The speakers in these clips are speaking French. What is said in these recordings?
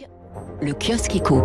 きゃ。Le kiosque éco.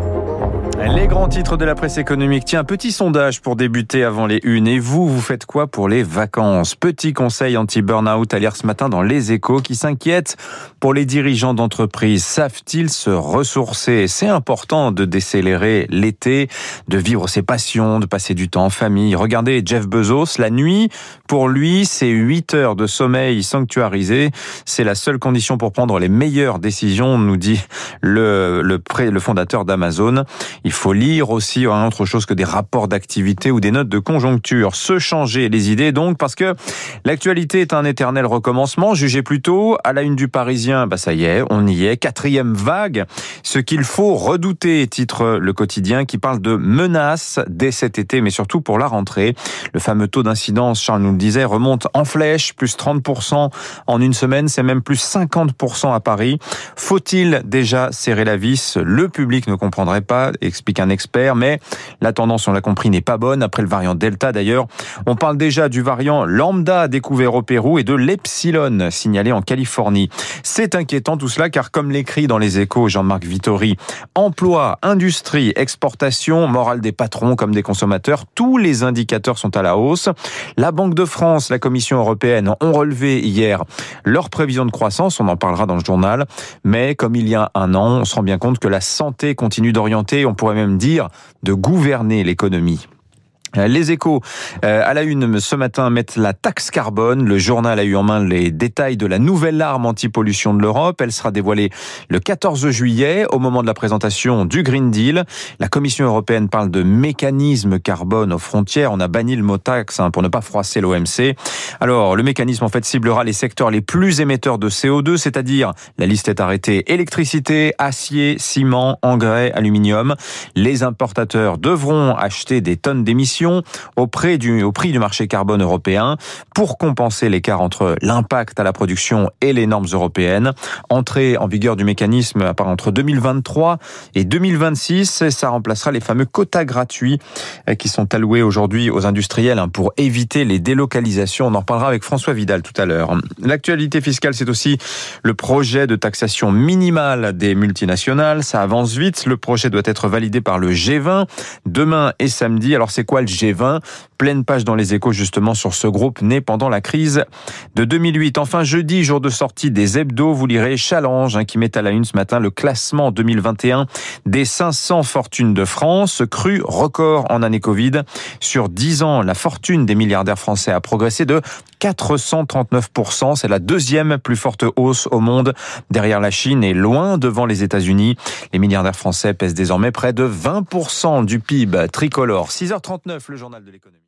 Les grands titres de la presse économique. Tiens, petit sondage pour débuter avant les unes. Et vous, vous faites quoi pour les vacances? Petit conseil anti-burnout à lire ce matin dans Les Échos qui s'inquiètent pour les dirigeants d'entreprise. Savent-ils se ressourcer? C'est important de décélérer l'été, de vivre ses passions, de passer du temps en famille. Regardez Jeff Bezos, la nuit, pour lui, c'est 8 heures de sommeil sanctuarisé. C'est la seule condition pour prendre les meilleures décisions, nous dit le, le, le fondateur d'Amazon. Il faut lire aussi autre chose que des rapports d'activité ou des notes de conjoncture. Se changer les idées donc parce que l'actualité est un éternel recommencement. Jugez plutôt à la une du Parisien, bah ça y est, on y est. Quatrième vague, ce qu'il faut redouter, titre le quotidien qui parle de menaces dès cet été, mais surtout pour la rentrée. Le fameux taux d'incidence, Charles nous le disait, remonte en flèche, plus 30% en une semaine, c'est même plus 50% à Paris. Faut-il déjà serrer la vis? Le public ne comprendrait pas explique un expert, mais la tendance, on l'a compris, n'est pas bonne. Après le variant Delta, d'ailleurs, on parle déjà du variant Lambda découvert au Pérou et de l'Epsilon signalé en Californie. C'est inquiétant tout cela, car comme l'écrit dans les échos Jean-Marc Vittori, emploi, industrie, exportation, morale des patrons comme des consommateurs, tous les indicateurs sont à la hausse. La Banque de France, la Commission européenne ont relevé hier leurs prévisions de croissance, on en parlera dans le journal, mais comme il y a un an, on se rend bien compte que la santé continue d'orienter, on pourrait même dire, de gouverner l'économie. Les échos euh, à la une ce matin mettent la taxe carbone. Le journal a eu en main les détails de la nouvelle arme anti-pollution de l'Europe. Elle sera dévoilée le 14 juillet au moment de la présentation du Green Deal. La Commission européenne parle de mécanisme carbone aux frontières. On a banni le mot taxe hein, pour ne pas froisser l'OMC. Alors, le mécanisme en fait ciblera les secteurs les plus émetteurs de CO2, c'est-à-dire la liste est arrêtée électricité, acier, ciment, engrais, aluminium. Les importateurs devront acheter des tonnes d'émissions au, prix du, au prix du marché carbone européen pour compenser l'écart entre l'impact à la production et les normes européennes. Entrée en vigueur du mécanisme entre 2023 et 2026, ça remplacera les fameux quotas gratuits euh, qui sont alloués aujourd'hui aux industriels hein, pour éviter les délocalisations. On en reparlera avec François Vidal tout à l'heure. L'actualité fiscale, c'est aussi le projet de taxation minimale des multinationales. Ça avance vite. Le projet doit être validé par le G20 demain et samedi. Alors c'est quoi le G20. Pleine page dans les échos justement sur ce groupe né pendant la crise de 2008. Enfin, jeudi, jour de sortie des hebdos, vous lirez Challenge hein, qui met à la une ce matin le classement 2021 des 500 fortunes de France. Cru record en année Covid. Sur 10 ans, la fortune des milliardaires français a progressé de 439%. C'est la deuxième plus forte hausse au monde derrière la Chine et loin devant les États-Unis. Les milliardaires français pèsent désormais près de 20% du PIB tricolore. 6h39, le journal de l'économie.